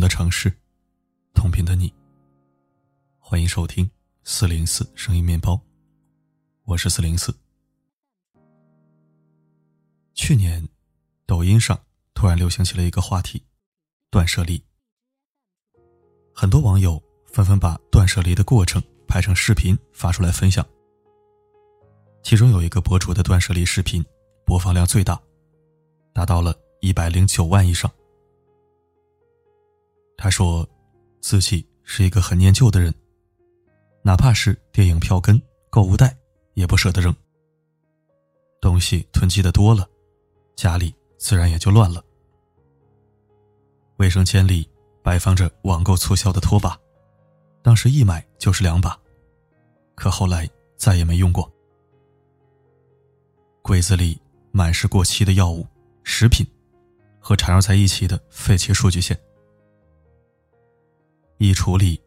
的城市，同频的你。欢迎收听四零四声音面包，我是四零四。去年，抖音上突然流行起了一个话题：断舍离。很多网友纷纷把断舍离的过程拍成视频发出来分享。其中有一个博主的断舍离视频播放量最大，达到了一百零九万以上。他说，自己是一个很念旧的人，哪怕是电影票根、购物袋，也不舍得扔。东西囤积的多了，家里自然也就乱了。卫生间里摆放着网购促销的拖把，当时一买就是两把，可后来再也没用过。柜子里满是过期的药物、食品，和缠绕在一起的废弃数据线。衣橱里，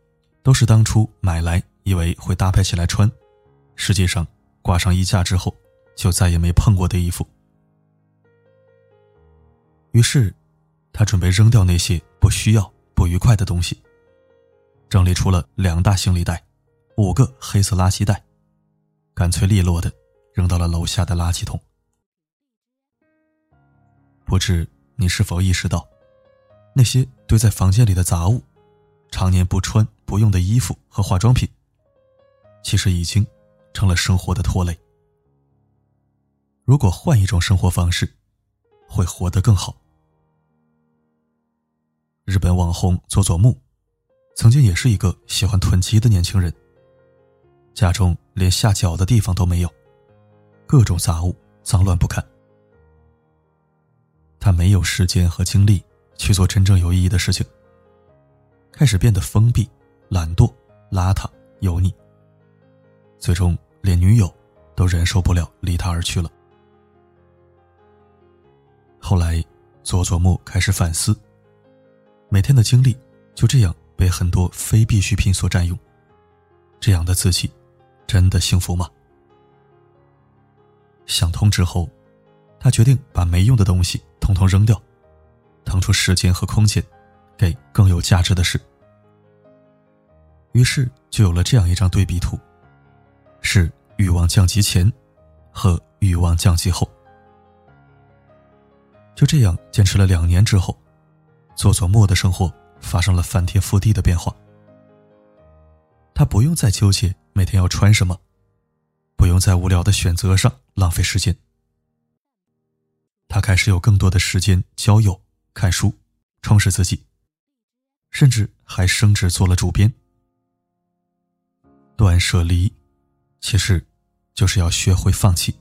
都是当初买来以为会搭配起来穿，实际上挂上衣架之后就再也没碰过的衣服。于是，他准备扔掉那些不需要、不愉快的东西，整理出了两大行李袋，五个黑色垃圾袋，干脆利落的扔到了楼下的垃圾桶。不知你是否意识到，那些堆在房间里的杂物？常年不穿不用的衣服和化妆品，其实已经成了生活的拖累。如果换一种生活方式，会活得更好。日本网红佐佐木，曾经也是一个喜欢囤积的年轻人。家中连下脚的地方都没有，各种杂物脏乱不堪。他没有时间和精力去做真正有意义的事情。开始变得封闭、懒惰、邋遢、油腻，最终连女友都忍受不了，离他而去了。后来，佐佐木开始反思：每天的精力就这样被很多非必需品所占用，这样的自己真的幸福吗？想通之后，他决定把没用的东西统统扔掉，腾出时间和空间。给更有价值的事，于是就有了这样一张对比图：是欲望降级前和欲望降级后。就这样坚持了两年之后，佐佐木的生活发生了翻天覆地的变化。他不用再纠结每天要穿什么，不用在无聊的选择上浪费时间。他开始有更多的时间交友、看书，充实自己。甚至还升职做了主编。断舍离，其实就是要学会放弃。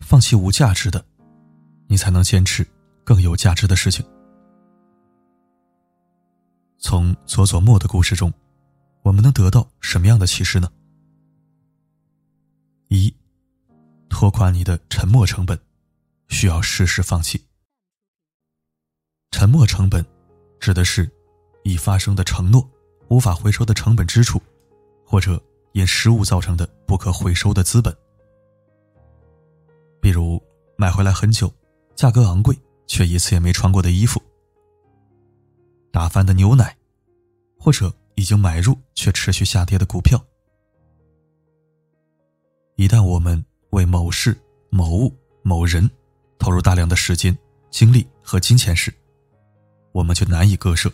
放弃无价值的，你才能坚持更有价值的事情。从佐佐木的故事中，我们能得到什么样的启示呢？一，拖垮你的沉默成本，需要适时放弃。沉默成本，指的是。已发生的承诺，无法回收的成本支出，或者因失误造成的不可回收的资本，比如买回来很久、价格昂贵却一次也没穿过的衣服，打翻的牛奶，或者已经买入却持续下跌的股票。一旦我们为某事、某物、某人投入大量的时间、精力和金钱时，我们就难以割舍。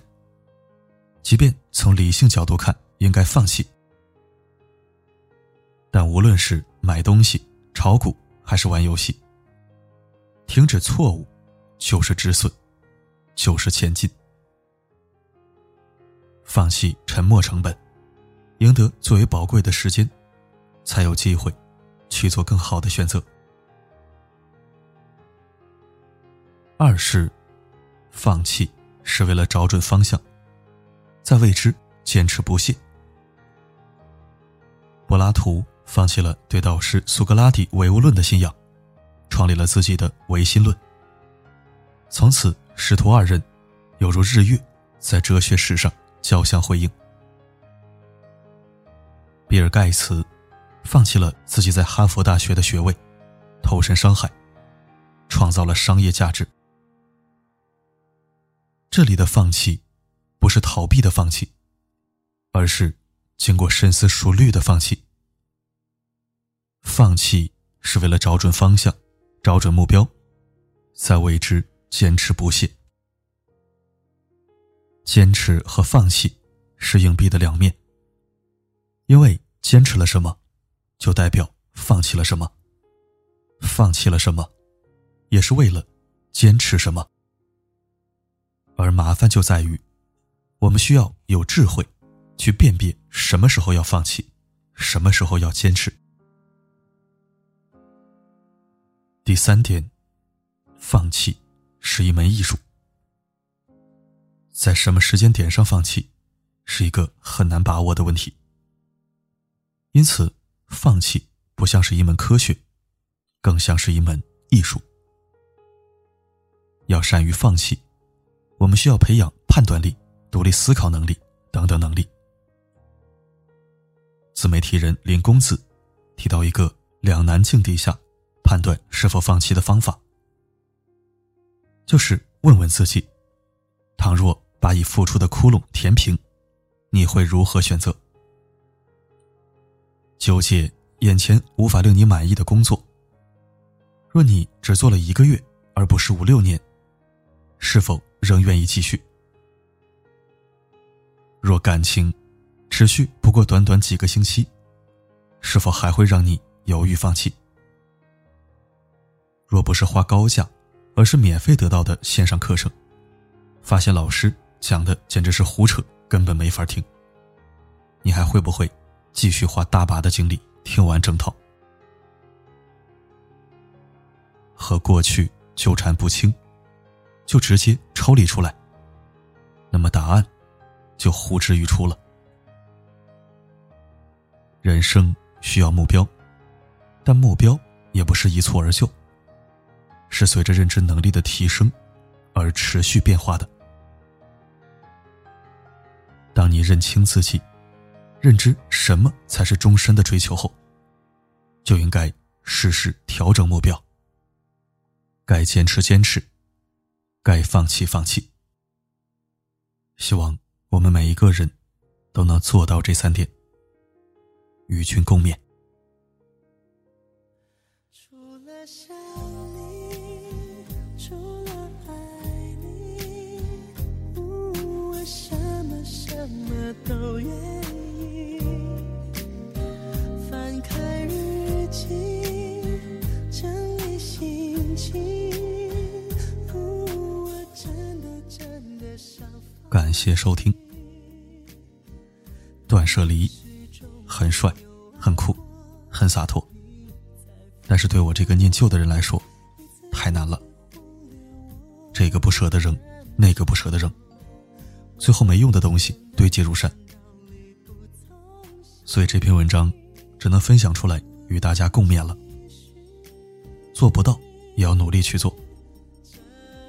即便从理性角度看，应该放弃，但无论是买东西、炒股还是玩游戏，停止错误就是止损，就是前进。放弃沉没成本，赢得最为宝贵的时间，才有机会去做更好的选择。二是，放弃是为了找准方向。在未知坚持不懈。柏拉图放弃了对导师苏格拉底唯物论的信仰，创立了自己的唯心论。从此，师徒二人犹如日月，在哲学史上交相辉映。比尔盖茨放弃了自己在哈佛大学的学位，投身商海，创造了商业价值。这里的放弃。不是逃避的放弃，而是经过深思熟虑的放弃。放弃是为了找准方向，找准目标，再为之坚持不懈。坚持和放弃是硬币的两面，因为坚持了什么，就代表放弃了什么；放弃了什么，也是为了坚持什么。而麻烦就在于，我们需要有智慧，去辨别什么时候要放弃，什么时候要坚持。第三点，放弃是一门艺术。在什么时间点上放弃，是一个很难把握的问题。因此，放弃不像是一门科学，更像是一门艺术。要善于放弃，我们需要培养判断力、独立思考能力等等能力。自媒体人林公子提到一个两难境地下。判断是否放弃的方法，就是问问自己：倘若把已付出的窟窿填平，你会如何选择？纠结眼前无法令你满意的工作，若你只做了一个月，而不是五六年，是否仍愿意继续？若感情持续不过短短几个星期，是否还会让你犹豫放弃？若不是花高价，而是免费得到的线上课程，发现老师讲的简直是胡扯，根本没法听。你还会不会继续花大把的精力听完整套？和过去纠缠不清，就直接抽离出来，那么答案就呼之欲出了。人生需要目标，但目标也不是一蹴而就。是随着认知能力的提升而持续变化的。当你认清自己，认知什么才是终身的追求后，就应该适时调整目标。该坚持坚持，该放弃放弃。希望我们每一个人都能做到这三点，与君共勉。我都愿意感谢收听。断舍离很帅，很酷，很洒脱，但是对我这个念旧的人来说，太难了。这个不舍得扔，那个不舍得扔，最后没用的东西堆积如山。所以这篇文章只能分享出来与大家共勉了。做不到也要努力去做，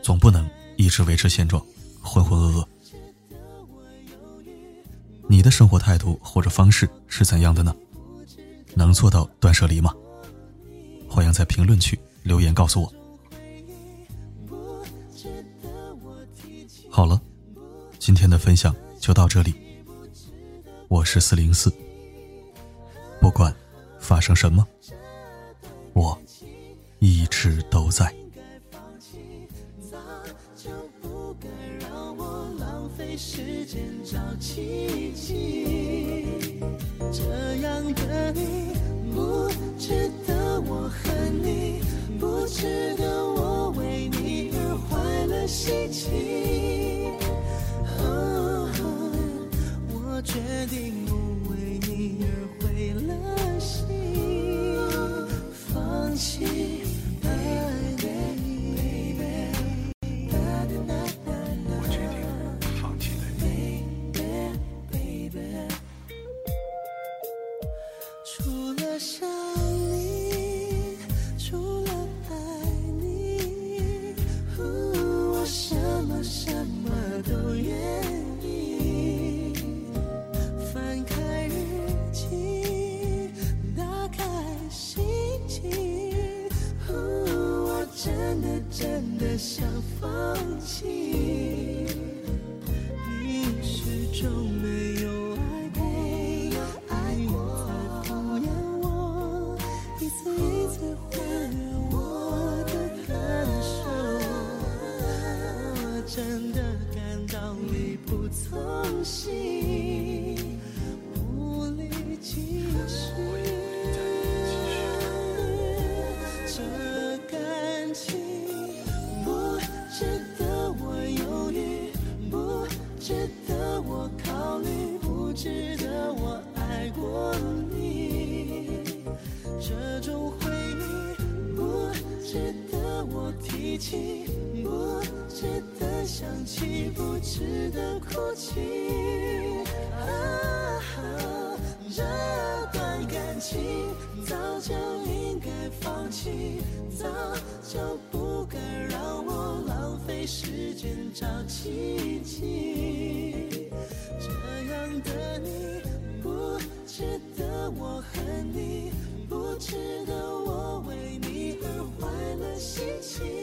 总不能一直维持现状，浑浑噩噩。你的生活态度或者方式是怎样的呢？能做到断舍离吗？欢迎在评论区留言告诉我。好了，今天的分享就到这里。我是四零四，不管发生什么，我一直都在。时间找奇迹，这样的你真的想放弃。值得我提起不值得想起不值得哭泣啊这段感情早就应该放弃早就不该让我浪费时间找奇迹这样的你不值得我恨你不值得心情。